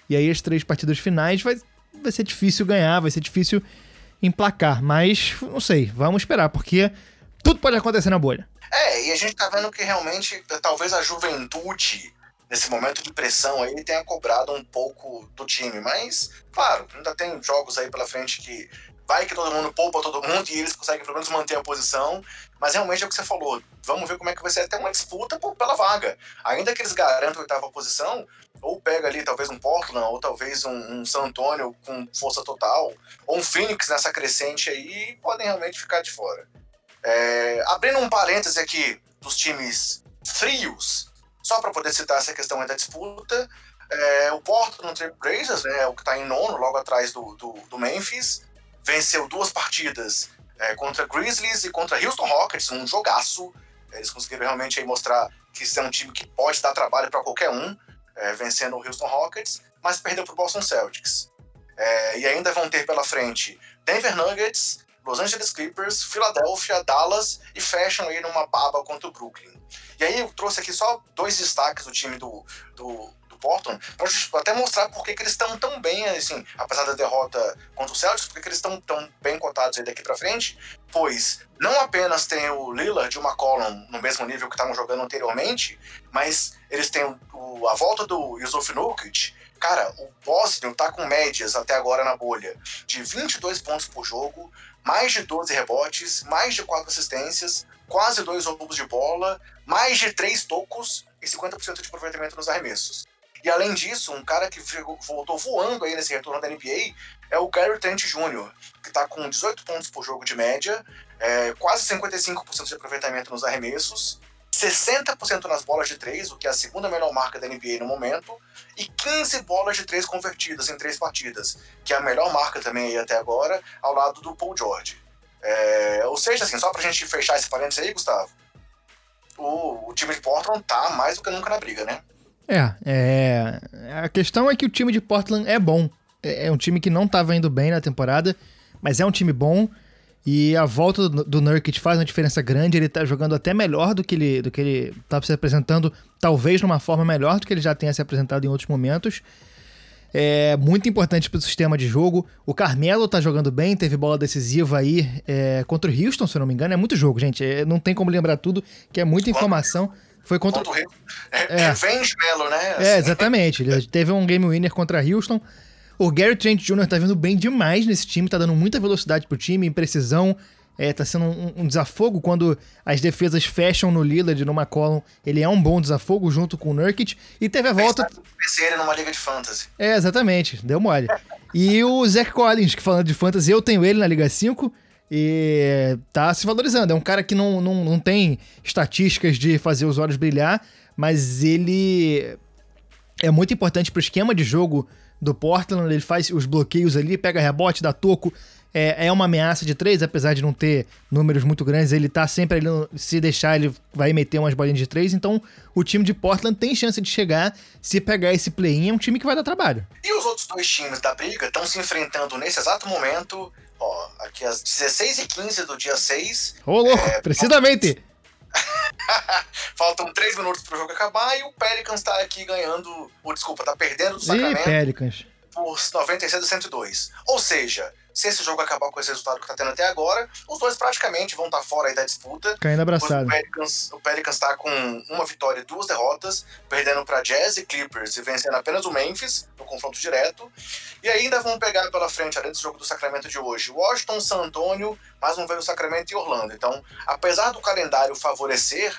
E aí as três partidas finais vai, vai ser difícil ganhar, vai ser difícil emplacar. Mas não sei, vamos esperar, porque tudo pode acontecer na bolha. É, e a gente tá vendo que realmente talvez a juventude, nesse momento de pressão aí, tenha cobrado um pouco do time. Mas, claro, ainda tem jogos aí pela frente que vai que todo mundo poupa todo mundo e eles conseguem pelo menos manter a posição. Mas realmente é o que você falou. Vamos ver como é que vai ser até uma disputa pela vaga. Ainda que eles garantam a oitava posição, ou pega ali talvez um Portland, ou talvez um, um San Antonio com força total, ou um Phoenix nessa crescente aí, podem realmente ficar de fora. É, abrindo um parêntese aqui dos times frios, só para poder citar essa questão da disputa, é, o Portland Trail Blazers, né, o que está em nono, logo atrás do, do, do Memphis, venceu duas partidas é, contra Grizzlies e contra Houston Rockets, um jogaço. Eles conseguiram realmente mostrar que isso é um time que pode dar trabalho para qualquer um, é, vencendo o Houston Rockets, mas perdeu para o Boston Celtics. É, e ainda vão ter pela frente Denver Nuggets, Los Angeles Clippers, Philadelphia, Dallas e fecham aí numa baba contra o Brooklyn. E aí eu trouxe aqui só dois destaques do time do, do, Portland, para até mostrar por que, eles estão tão bem, assim, apesar da derrota contra o Celtics, por que, eles estão tão bem cotados aí daqui para frente, pois não apenas tem o Lillard e o McCollum no mesmo nível que estavam jogando anteriormente, mas eles têm o, a volta do Yusuf Nurkic, cara, o Boston tá com médias até agora na bolha de 22 pontos por jogo, mais de 12 rebotes, mais de 4 assistências, quase dois roubos de bola, mais de 3 tocos e 50% de aproveitamento nos arremessos. E além disso, um cara que voltou voando aí nesse retorno da NBA é o Gary Trent Jr., que está com 18 pontos por jogo de média, é, quase 55% de aproveitamento nos arremessos, 60% nas bolas de três, o que é a segunda melhor marca da NBA no momento, e 15 bolas de três convertidas em três partidas, que é a melhor marca também aí até agora, ao lado do Paul George. É, ou seja, assim, só pra gente fechar esse parênteses aí, Gustavo, o, o time de Portland tá mais do que nunca na briga, né? É, é, a questão é que o time de Portland é bom. É, é um time que não estava indo bem na temporada, mas é um time bom. E a volta do, do Nurkic faz uma diferença grande. Ele tá jogando até melhor do que ele do que ele estava tá se apresentando, talvez numa forma melhor do que ele já tenha se apresentado em outros momentos. É muito importante para o sistema de jogo. O Carmelo tá jogando bem, teve bola decisiva aí é, contra o Houston, se eu não me engano. É muito jogo, gente. É, não tem como lembrar tudo, que é muita informação. Foi contra. o é, é. Revenge Melo, né? É, assim. É, exatamente. Ele teve um game winner contra Houston. O Gary Trent Jr. tá vindo bem demais nesse time, tá dando muita velocidade pro time, imprecisão. É, tá sendo um, um, desafogo quando as defesas fecham no Lillard, no McCollum. Ele é um bom desafogo junto com o Nurkic. E teve a volta. Pensei ele numa liga de fantasy. É, exatamente. Deu mole. e o Zach Collins, que falando de fantasy, eu tenho ele na Liga 5. E tá se valorizando. É um cara que não, não, não tem estatísticas de fazer os olhos brilhar, mas ele é muito importante pro esquema de jogo do Portland, ele faz os bloqueios ali, pega rebote, dá toco, é, é uma ameaça de três, apesar de não ter números muito grandes, ele tá sempre ali, se deixar, ele vai meter umas bolinhas de três, então o time de Portland tem chance de chegar, se pegar esse play-in, é um time que vai dar trabalho. E os outros dois times da briga estão se enfrentando nesse exato momento, ó, aqui às 16 e 15 do dia 6. Ô, louco, é, precisamente! <laughs> Faltam 3 minutos pro jogo acabar e o Pelicans tá aqui ganhando, ou desculpa, tá perdendo do Sacramento. Ih, Pelicans. Por 96 a 102. Ou seja, se esse jogo acabar com esse resultado que tá tendo até agora, os dois praticamente vão estar tá fora aí da disputa. Caindo abraçado. O Pelicans, o Pelicans tá com uma vitória e duas derrotas, perdendo para Jazz e Clippers e vencendo apenas o Memphis no confronto direto. E ainda vão pegar pela frente, além desse jogo do Sacramento de hoje, Washington, San Antonio, mais um ver o Sacramento e Orlando. Então, apesar do calendário favorecer,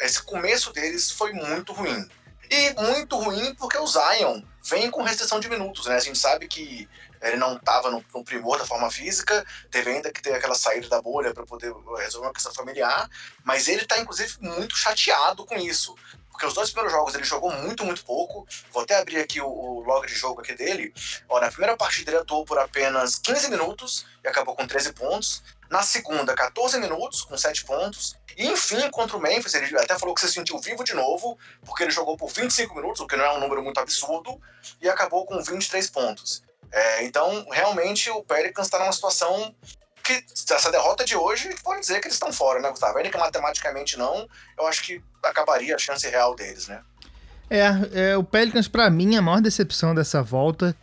esse começo deles foi muito ruim. E muito ruim porque o Zion vem com restrição de minutos, né? A gente sabe que ele não estava no, no, primor da forma física, teve ainda que ter aquela saída da bolha para poder resolver uma questão familiar, mas ele está inclusive muito chateado com isso. Porque os dois primeiros jogos ele jogou muito, muito pouco. Vou até abrir aqui o, o log de jogo aqui dele. Ó, na primeira partida ele atuou por apenas 15 minutos e acabou com 13 pontos. Na segunda, 14 minutos, com 7 pontos. E enfim, contra o Memphis, ele até falou que se sentiu vivo de novo, porque ele jogou por 25 minutos, o que não é um número muito absurdo, e acabou com 23 pontos. É, então, realmente, o Pelicans está numa situação que, essa derrota de hoje, pode dizer que eles estão fora, né, Gustavo? Ainda que matematicamente não, eu acho que acabaria a chance real deles, né? É, é o Pelicans, para mim, a maior decepção dessa volta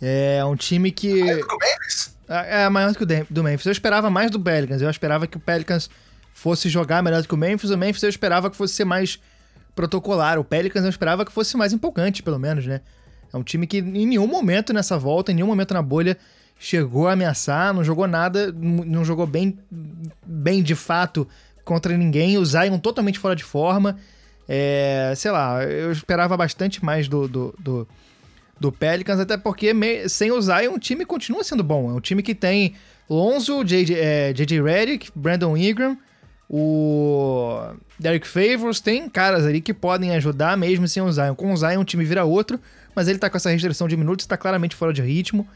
é um time que. Maior do que o Memphis? É, é maior do que o do Memphis. Eu esperava mais do Pelicans. Eu esperava que o Pelicans fosse jogar melhor do que o Memphis. O Memphis eu esperava que fosse ser mais protocolar. O Pelicans eu esperava que fosse mais empolgante, pelo menos, né? É um time que em nenhum momento nessa volta, em nenhum momento na bolha, chegou a ameaçar, não jogou nada, não jogou bem, bem de fato contra ninguém. O Zion totalmente fora de forma. É, sei lá, eu esperava bastante mais do, do, do, do Pelicans, até porque sem o Zion o time continua sendo bom. É um time que tem Lonzo, JJ, é, JJ Redick, Brandon Ingram, o Derek Favors, tem caras ali que podem ajudar mesmo sem o Zion. Com o Zion o time vira outro, mas ele tá com essa restrição de minutos, tá claramente fora de ritmo.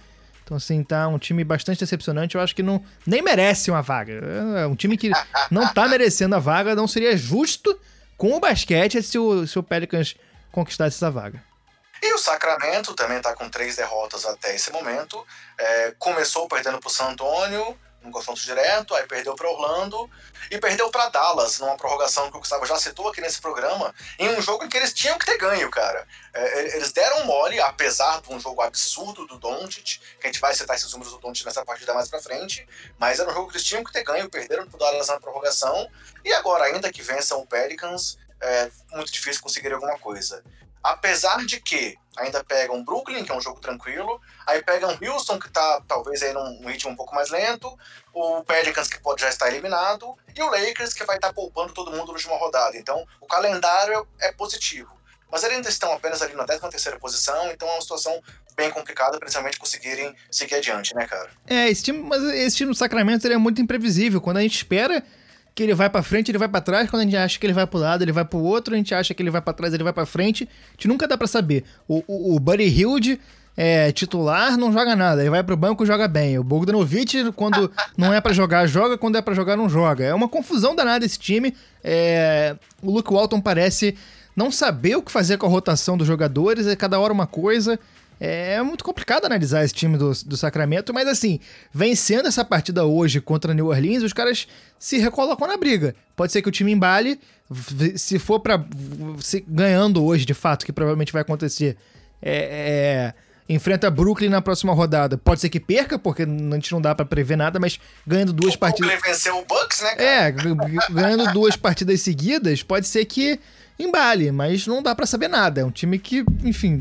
Então, assim, tá um time bastante decepcionante. Eu acho que não nem merece uma vaga. É um time que não tá merecendo a vaga. Não seria justo com o basquete se o, se o Pelicans conquistasse essa vaga. E o Sacramento também está com três derrotas até esse momento. É, começou perdendo para o San Antônio, num confronto direto, aí perdeu para Orlando e perdeu para Dallas, numa prorrogação que o Gustavo já citou aqui nesse programa, em um jogo em que eles tinham que ter ganho, cara. É, eles deram mole, apesar de um jogo absurdo do Doncic, que a gente vai citar esses números do Doncic nessa partida mais pra frente, mas era um jogo que eles tinham que ter ganho, perderam pro Dallas na prorrogação, e agora, ainda que vençam o Pelicans, é muito difícil conseguir alguma coisa. Apesar de que ainda pegam Brooklyn, que é um jogo tranquilo, aí pegam Houston, que tá talvez aí num ritmo um pouco mais lento, o Pelicans, que pode já estar eliminado, e o Lakers, que vai estar poupando todo mundo na última rodada. Então, o calendário é positivo. Mas eles ainda estão apenas ali na 13 terceira posição, então é uma situação bem complicada, principalmente conseguirem seguir adiante, né, cara? É, esse time, mas esse time do Sacramento ele é muito imprevisível. Quando a gente espera que ele vai para frente, ele vai para trás, quando a gente acha que ele vai pro lado, ele vai pro outro, a gente acha que ele vai para trás, ele vai para frente. A gente nunca dá para saber. O, o, o Buddy Hilde é titular, não joga nada. Ele vai pro banco joga bem. O Bogdanovic, quando <laughs> não é para jogar, joga, quando é para jogar, não joga. É uma confusão danada esse time. É... O Luke Walton parece não saber o que fazer com a rotação dos jogadores, é cada hora uma coisa. É muito complicado analisar esse time do, do Sacramento, mas assim, vencendo essa partida hoje contra New Orleans, os caras se recolocam na briga. Pode ser que o time embale, se for para ganhando hoje, de fato, que provavelmente vai acontecer, é, é, enfrenta Brooklyn na próxima rodada. Pode ser que perca, porque a gente não dá para prever nada, mas ganhando duas o partidas. Brooklyn venceu o Bucks, né? Cara? É, ganhando duas partidas seguidas, pode ser que embale, mas não dá para saber nada. É um time que, enfim,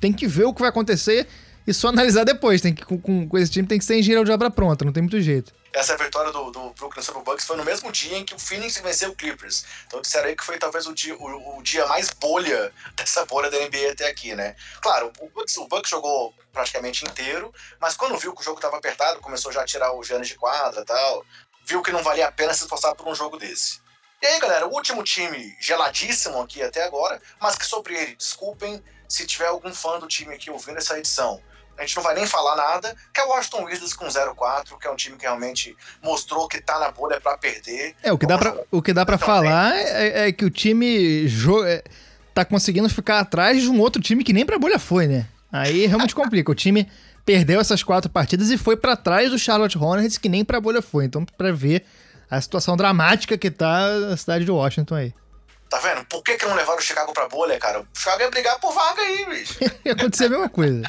tem que ver o que vai acontecer e só analisar depois. Tem que, com, com esse time tem que ser engenheiro de obra pronta, não tem muito jeito. Essa vitória do, do Brooklyn sobre o Bucks foi no mesmo dia em que o Phoenix venceu o Clippers. Então disseram aí que foi talvez o dia, o, o dia mais bolha <laughs> dessa bolha da NBA até aqui, né? Claro, o Bucks, o Bucks jogou praticamente inteiro, mas quando viu que o jogo estava apertado, começou já a tirar o Giannis de quadra tal, viu que não valia a pena se esforçar por um jogo desse. E aí, galera, o último time geladíssimo aqui até agora, mas que sobre ele, desculpem se tiver algum fã do time aqui ouvindo essa edição. A gente não vai nem falar nada, que é o Washington Wizards com 0-4, que é um time que realmente mostrou que tá na bolha para perder. É, o que dá para o que dá para falar é, é, que o time é, tá conseguindo ficar atrás de um outro time que nem pra bolha foi, né? Aí realmente <laughs> complica. O time perdeu essas quatro partidas e foi para trás do Charlotte Hornets, que nem pra bolha foi. Então, para ver a situação dramática que tá a cidade de Washington aí. Tá vendo? Por que, que não levaram o Chicago pra bolha, cara? O Chicago ia brigar por vaga aí, bicho. <laughs> ia acontecer a mesma coisa.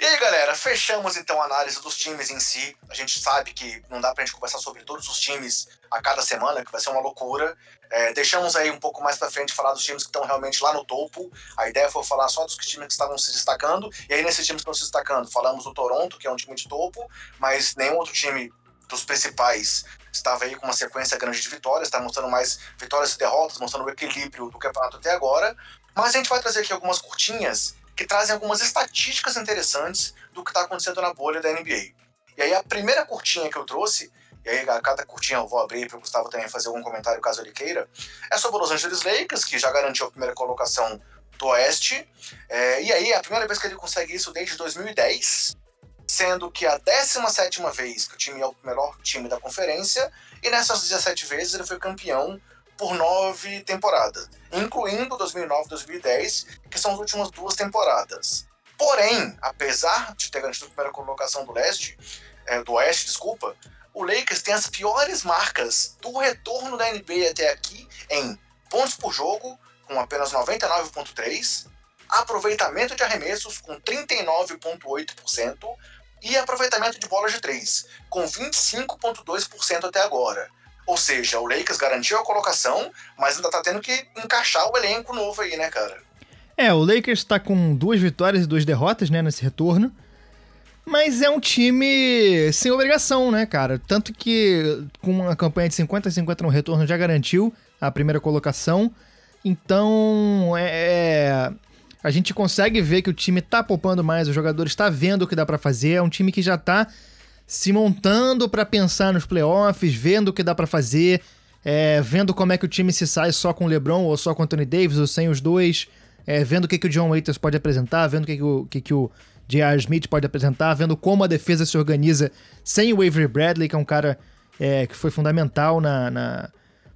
E aí, galera, fechamos então a análise dos times em si. A gente sabe que não dá pra gente conversar sobre todos os times a cada semana, que vai ser uma loucura. É, deixamos aí um pouco mais pra frente falar dos times que estão realmente lá no topo. A ideia foi falar só dos times que estavam se destacando. E aí, nesses times que estão se destacando, falamos do Toronto, que é um time de topo, mas nenhum outro time dos principais estava aí com uma sequência grande de vitórias, está mostrando mais vitórias e derrotas, mostrando o equilíbrio do campeonato até agora. Mas a gente vai trazer aqui algumas curtinhas que trazem algumas estatísticas interessantes do que está acontecendo na bolha da NBA. E aí a primeira curtinha que eu trouxe, e aí a cada curtinha eu vou abrir para o Gustavo também fazer algum comentário caso ele queira, é sobre o Los Angeles Lakers, que já garantiu a primeira colocação do Oeste. É, e aí, a primeira vez que ele consegue isso desde 2010, sendo que a 17 vez que o time é o melhor time da conferência, e nessas 17 vezes ele foi campeão por nove temporadas, incluindo 2009 e 2010, que são as últimas duas temporadas. Porém, apesar de ter garantido a primeira colocação do leste, é, do oeste, desculpa, o Lakers tem as piores marcas do retorno da NBA até aqui em pontos por jogo, com apenas 99,3%, aproveitamento de arremessos com 39,8% e aproveitamento de bolas de 3, com 25,2% até agora. Ou seja, o Lakers garantiu a colocação, mas ainda tá tendo que encaixar o elenco novo aí, né, cara? É, o Lakers tá com duas vitórias e duas derrotas, né, nesse retorno. Mas é um time sem obrigação, né, cara? Tanto que com uma campanha de 50 a 50 no retorno já garantiu a primeira colocação. Então, é, é, a gente consegue ver que o time tá poupando mais, o jogador está vendo o que dá para fazer. É um time que já tá se montando para pensar nos playoffs, vendo o que dá para fazer, é, vendo como é que o time se sai só com o LeBron ou só com o Anthony Davis ou sem os dois, é, vendo o que, que o John Waiters pode apresentar, vendo o que, que o, que, que o J.R. Smith pode apresentar, vendo como a defesa se organiza sem o Avery Bradley, que é um cara é, que foi fundamental na, na,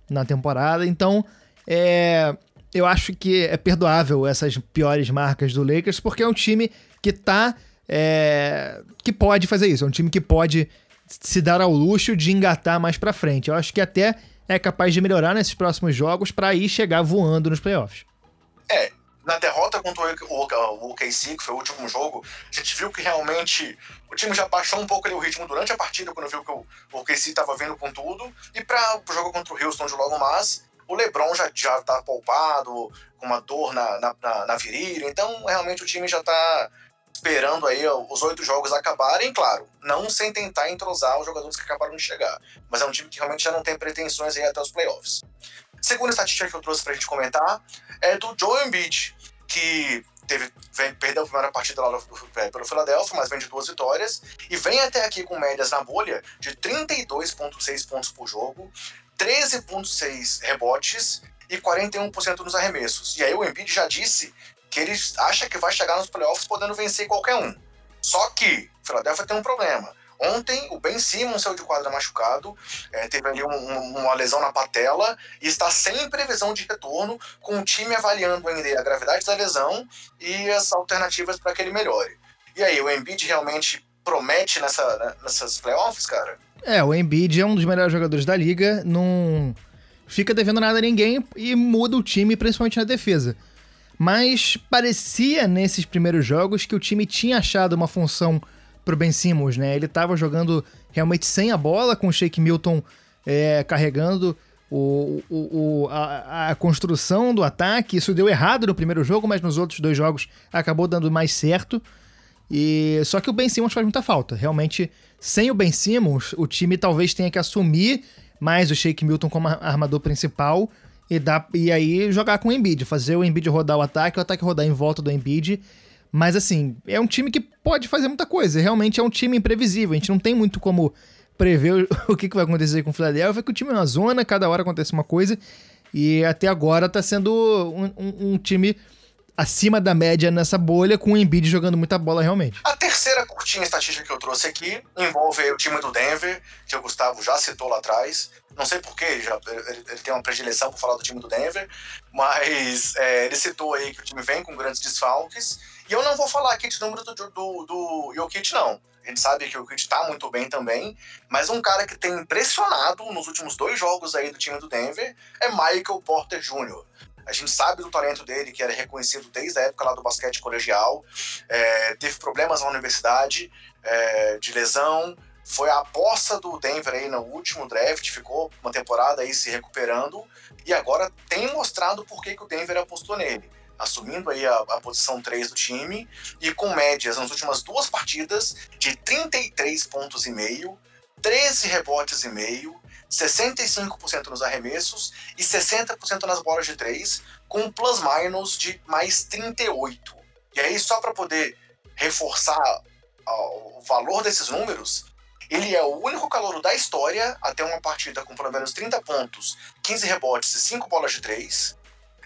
na temporada. Então, é, eu acho que é perdoável essas piores marcas do Lakers, porque é um time que tá. É, que pode fazer isso. É um time que pode se dar ao luxo de engatar mais para frente. Eu acho que até é capaz de melhorar nesses próximos jogos para ir chegar voando nos playoffs. É, na derrota contra o OKC, que foi o último jogo, a gente viu que realmente o time já baixou um pouco ali, o ritmo durante a partida, quando viu que o OKC estava vindo com tudo. E para o jogo contra o Houston de logo mais, o LeBron já, já tá poupado, com uma dor na, na, na, na virilha. Então, realmente, o time já tá esperando aí os oito jogos acabarem, claro, não sem tentar entrosar os jogadores que acabaram de chegar. Mas é um time que realmente já não tem pretensões aí até os playoffs. Segunda estatística que eu trouxe pra gente comentar é do Joe Embiid, que teve, vem, perdeu a primeira partida lá é, pelo Philadelphia, mas vem de duas vitórias, e vem até aqui com médias na bolha de 32,6 pontos por jogo, 13,6 rebotes e 41% nos arremessos. E aí o Embiid já disse que ele acha que vai chegar nos playoffs podendo vencer qualquer um. Só que Philadelphia tem um problema. Ontem, o Ben Simmons saiu de quadra machucado, é, teve ali um, um, uma lesão na patela e está sem previsão de retorno, com o time avaliando ainda a gravidade da lesão e as alternativas para que ele melhore. E aí, o Embiid realmente promete nessa, né, nessas playoffs, cara? É, o Embiid é um dos melhores jogadores da liga, não fica devendo nada a ninguém e muda o time, principalmente na defesa. Mas parecia nesses primeiros jogos que o time tinha achado uma função pro Ben Simmons, né? Ele tava jogando realmente sem a bola, com o Shake Milton é, carregando o, o, o a, a, construção do ataque. Isso deu errado no primeiro jogo, mas nos outros dois jogos acabou dando mais certo. E só que o Ben Simmons faz muita falta. Realmente, sem o Ben Simmons, o time talvez tenha que assumir mais o Shake Milton como armador principal e, dar, e aí jogar com o Embiid, fazer o Embiid rodar o ataque, o ataque rodar em volta do Embiid mas assim, é um time que pode fazer muita coisa. Realmente é um time imprevisível. A gente não tem muito como prever o <laughs> que, que vai acontecer com o Philadelphia, que o time é uma zona, cada hora acontece uma coisa, e até agora tá sendo um, um, um time acima da média nessa bolha, com o Embiid jogando muita bola realmente. A terceira curtinha estatística que eu trouxe aqui envolve o time do Denver, que o Gustavo já citou lá atrás. Não sei porquê, já, ele, ele, tem uma predileção por falar do time do Denver, mas é, ele citou aí que o time vem com grandes desfalques. E eu não vou falar aqui de número do, do, do Jokic, não. A gente sabe que o Jokic tá muito bem também, mas um cara que tem impressionado nos últimos dois jogos aí do time do Denver é Michael Porter Jr. A gente sabe do talento dele, que era reconhecido desde a época lá do basquete colegial. É, teve problemas na universidade, é, de lesão. Foi a aposta do Denver aí no último draft, ficou uma temporada aí se recuperando. E agora tem mostrado por que, que o Denver apostou nele assumindo aí a, a, posição 3 do time e com médias nas últimas duas partidas de 33 pontos e meio, 13 rebotes e meio, 65% nos arremessos e 60% nas bolas de três, com um plus-minus de mais 38. E aí, só para poder reforçar o valor desses números, ele é o único calouro da história a ter uma partida com pelo menos 30 pontos, 15 rebotes e 5 bolas de três.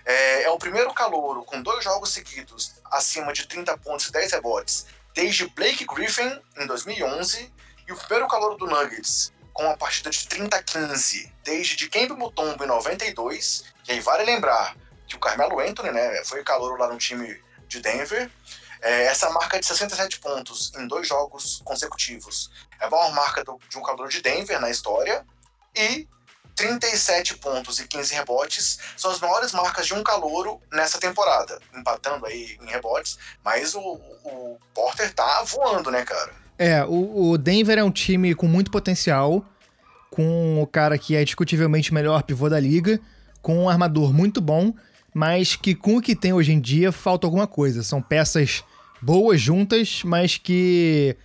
É, é o primeiro calouro com dois jogos seguidos acima de 30 pontos e 10 rebotes desde Blake Griffin em 2011 e o primeiro calouro do Nuggets com uma partida de 30-15 desde de Kemba Mutombo em 92. E aí vale lembrar que o Carmelo Anthony, né, foi calor lá no time de Denver. É, essa marca de 67 pontos em dois jogos consecutivos é a maior marca do, de um calor de Denver na história. E 37 pontos e 15 rebotes são as maiores marcas de um calouro nessa temporada, empatando aí em rebotes, mas o, o Porter tá voando, né, cara? É, o, o Denver é um time com muito potencial, com o cara que é discutivelmente melhor pivô da liga, com um armador muito bom, mas que com o que tem hoje em dia falta alguma coisa. São peças boas juntas, mas que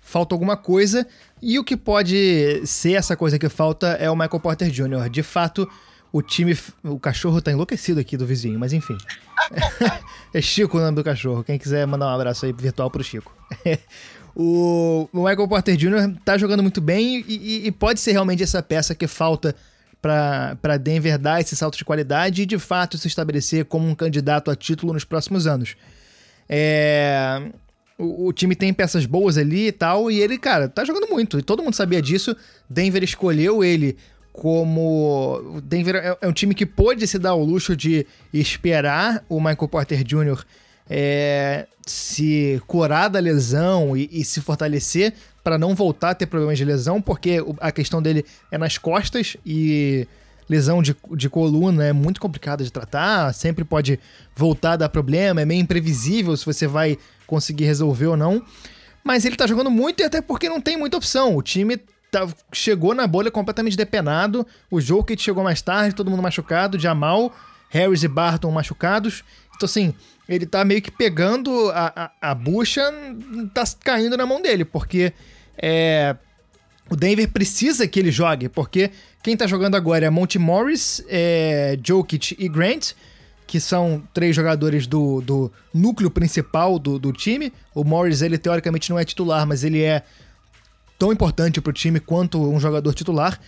falta alguma coisa. E o que pode ser essa coisa que falta é o Michael Porter Jr. De fato, o time. O cachorro tá enlouquecido aqui do vizinho, mas enfim. <laughs> é Chico o nome do cachorro. Quem quiser mandar um abraço aí virtual pro Chico. <laughs> O, Michael Porter Jr. tá jogando muito bem e, e pode ser realmente essa peça que falta para Denver dar esse salto de qualidade e de fato se estabelecer como um candidato a título nos próximos anos. É, o, o, time tem peças boas ali e tal, e ele, cara, tá jogando muito, e todo mundo sabia disso. Denver escolheu ele como. Denver é, é um time que pôde se dar o luxo de esperar o Michael Porter Jr é, se curar da lesão e, e se fortalecer para não voltar a ter problemas de lesão, porque a questão dele é nas costas e lesão de, de coluna é muito complicada de tratar, sempre pode voltar a dar problema, é meio imprevisível se você vai conseguir resolver ou não. Mas ele tá jogando muito e até porque não tem muita opção. O time tá, chegou na bolha completamente depenado, o Jokic chegou mais tarde, todo mundo machucado, Jamal, Harris e Barton machucados. Então assim, ele tá meio que pegando a, a, a bucha, tá caindo na mão dele, porque é, o Denver precisa que ele jogue, porque quem tá jogando agora é Monty Morris, é, Jokic e Grant, que são três jogadores do, do núcleo principal do, do time. O Morris, ele teoricamente não é titular, mas ele é tão importante pro time quanto um jogador titular.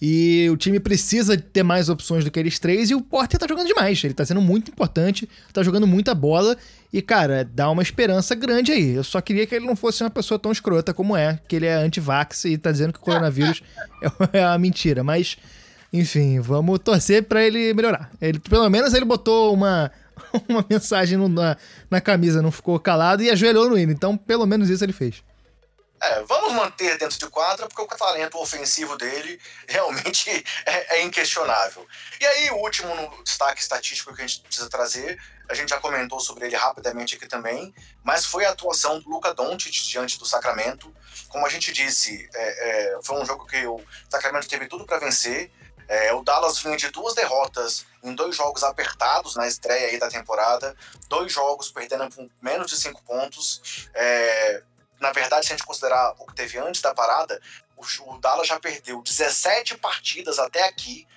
E o time precisa ter mais opções do que eles três. E o Porter tá jogando demais. Ele tá sendo muito importante, tá jogando muita bola. E, cara, dá uma esperança grande aí. Eu só queria que ele não fosse uma pessoa tão escrota como é, que ele é anti-vax e tá dizendo que o coronavírus <laughs> é uma mentira. Mas, enfim, vamos torcer para ele melhorar. Ele, pelo menos ele botou uma, <laughs> uma mensagem no, na, na camisa, não ficou calado e ajoelhou no hino. Então, pelo menos isso ele fez. É, vamos manter dentro de quadra, porque o talento ofensivo dele realmente <laughs> é, é, inquestionável. E aí, o último destaque estatístico que a gente precisa trazer, a gente já comentou sobre ele rapidamente aqui também, mas foi a atuação do Luca Doncic diante do Sacramento. Como a gente disse, é, é, foi um jogo que o Sacramento teve tudo para vencer. É, o Dallas vinha de duas derrotas em dois jogos apertados na estreia aí da temporada, dois jogos perdendo por menos de cinco pontos. Na verdade, se a gente considerar o que teve antes da parada, o Dallas já perdeu 17 partidas até aqui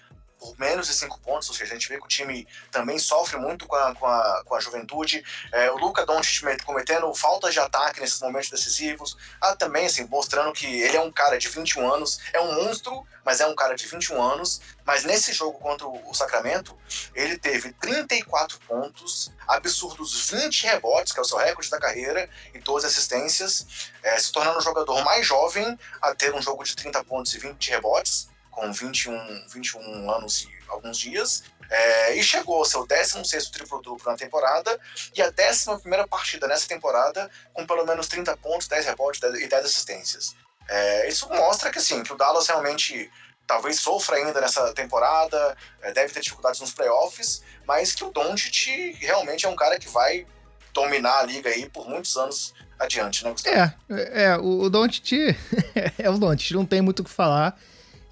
por menos de 5 pontos, ou seja, a gente vê que o time também sofre muito com a, com a, com a juventude. É, o Luca Doncic cometendo faltas de ataque nesses momentos decisivos. Ah, também, assim, mostrando que ele é um cara de 21 anos, é um monstro, mas é um cara de 21 anos. Mas nesse jogo contra o Sacramento, ele teve 34 pontos, absurdos 20 rebotes, que é o seu recorde da carreira, e 12 assistências, é, se tornando o jogador mais jovem a ter um jogo de 30 pontos e 20 rebotes com 21, 21 anos e alguns dias, é, e chegou ao seu 16 triplo-duplo na temporada e a 11 partida nessa temporada com pelo menos 30 pontos, 10 rebotes e 10 assistências. É, isso mostra que, assim, que o Dallas realmente talvez sofra ainda nessa temporada, é, deve ter dificuldades nos playoffs, mas que o Doncic realmente é um cara que vai dominar a liga aí por muitos anos adiante, né, Gustavo? É, é o, o Doncic <laughs> é o Doncic, não tem muito o que falar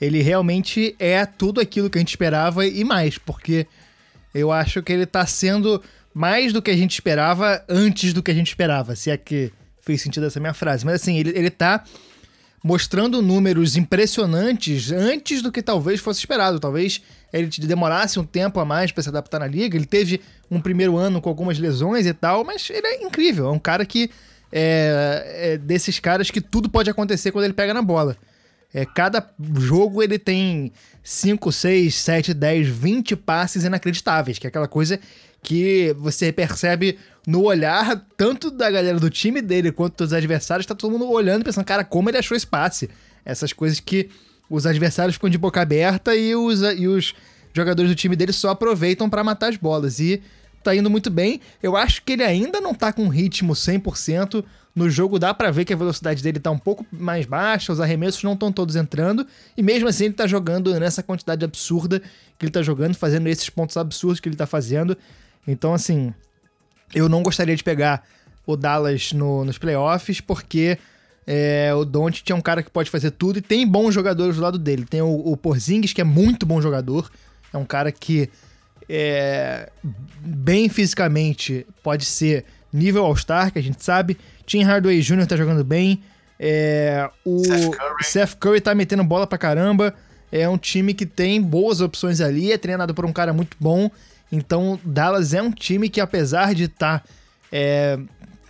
ele realmente é tudo aquilo que a gente esperava e mais, porque eu acho que ele tá sendo mais do que a gente esperava antes do que a gente esperava, se é que fez sentido essa minha frase. Mas assim, ele, ele tá mostrando números impressionantes antes do que talvez fosse esperado. Talvez ele demorasse um tempo a mais para se adaptar na liga. Ele teve um primeiro ano com algumas lesões e tal, mas ele é incrível. É um cara que é, é desses caras que tudo pode acontecer quando ele pega na bola. É, cada jogo ele tem 5, 6, 7, 10, 20 passes inacreditáveis, que é aquela coisa que você percebe no olhar <laughs> tanto da galera do time dele quanto dos adversários, tá todo mundo olhando pensando, cara, como ele achou esse passe? Essas coisas que os adversários ficam de boca aberta e os, e os jogadores do time dele só aproveitam para matar as bolas. E tá indo muito bem. Eu acho que ele ainda não tá com ritmo 100%. No jogo dá para ver que a velocidade dele tá um pouco mais baixa, os arremessos não estão todos entrando, e mesmo assim ele tá jogando nessa quantidade absurda que ele tá jogando, fazendo esses pontos absurdos que ele tá fazendo. Então, assim, eu não gostaria de pegar o Dallas no, nos playoffs, porque é, o Doncic é um cara que pode fazer tudo e tem bons jogadores do lado dele. Tem o, o Porzingis, que é muito bom jogador, é um cara que é, bem fisicamente pode ser nível All-Star, que a gente sabe. Tim Hardaway Jr. tá jogando bem. É, o Seth Curry. Seth Curry tá metendo bola pra caramba. É um time que tem boas opções ali, é treinado por um cara muito bom. Então, Dallas é um time que, apesar de estar tá, é,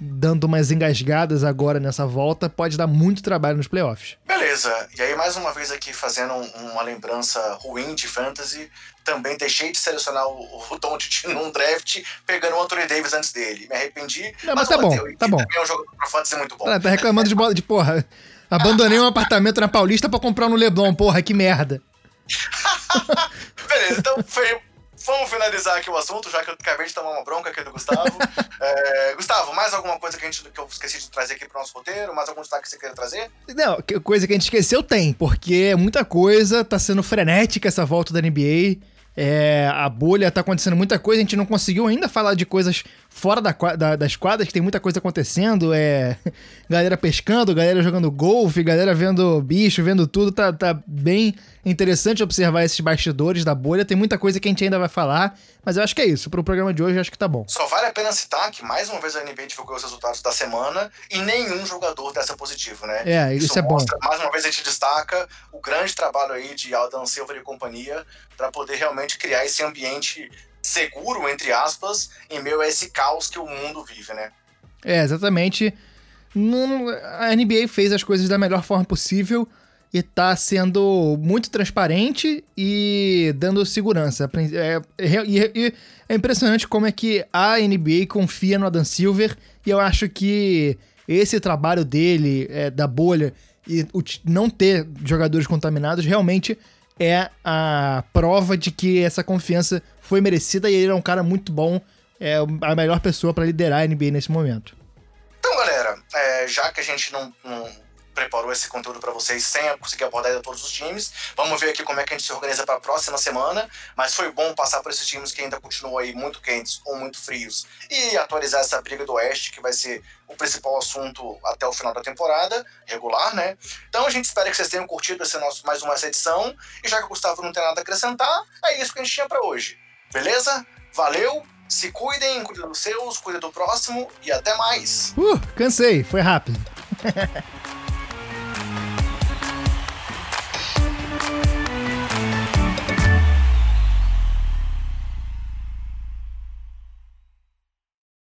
dando umas engasgadas agora nessa volta, pode dar muito trabalho nos playoffs. Beleza. E aí, mais uma vez aqui, fazendo uma lembrança ruim de fantasy, também deixei de selecionar o, o Doncic <laughs> num draft, pegando o Anthony Davis antes dele. Me arrependi. Não, mas, mas tá bom, tá bom. Também é um jogo pra fantasy muito bom. Ah, tá reclamando de bola de porra. Abandonei um apartamento na Paulista para comprar no Leblon, porra, que merda. <laughs> Beleza, então foi vamos finalizar aqui o assunto, já que eu acabei de tomar uma bronca aqui do Gustavo. <laughs> é, Gustavo, mais alguma coisa que, a gente, que eu esqueci de trazer aqui pro nosso roteiro? Mais algum destaque que você queira trazer? Não, coisa que a gente esqueceu tem, porque muita coisa, tá sendo frenética essa volta da NBA. É, a bolha tá acontecendo muita coisa, a gente não conseguiu ainda falar de coisas fora da, da, das quadras, que tem muita coisa acontecendo. É <laughs> galera pescando, galera jogando golfe, galera vendo bicho, vendo tudo. Tá, tá bem interessante observar esses bastidores da bolha. Tem muita coisa que a gente ainda vai falar, mas eu acho que é isso. Pro programa de hoje, eu acho que tá bom. Só vale a pena citar que mais uma vez a NBA divulgou os resultados da semana e nenhum jogador dessa positivo, né? É, isso, isso é mostra, bom. Mais uma vez a gente destaca o grande trabalho aí de Aldan Silva e companhia para poder realmente criar esse ambiente seguro, entre aspas, em meio a esse caos que o mundo vive, né? É, exatamente. a NBA fez as coisas da melhor forma possível e tá sendo muito transparente e dando segurança. É, é, é impressionante como é que a NBA confia no Adam Silver e eu acho que esse trabalho dele, é, da bolha, e o, não ter jogadores contaminados realmente é a prova de que essa confiança foi merecida e ele é um cara muito bom, é a melhor pessoa para liderar a NBA nesse momento. Então, galera, é, já que a gente não, não preparou esse conteúdo para vocês sem conseguir abordar todos os times. Vamos ver aqui como é que a gente se organiza para a próxima semana. Mas foi bom passar por esses times que ainda continuam aí muito quentes ou muito frios e atualizar essa briga do Oeste, que vai ser o principal assunto até o final da temporada regular, né? Então a gente espera que vocês tenham curtido esse nosso mais uma edição. E já que o Gustavo não tem nada a acrescentar, é isso que a gente tinha para hoje. Beleza? Valeu! Se cuidem, cuidem dos seus, cuidem do próximo e até mais. Uh, cansei, foi rápido. <laughs>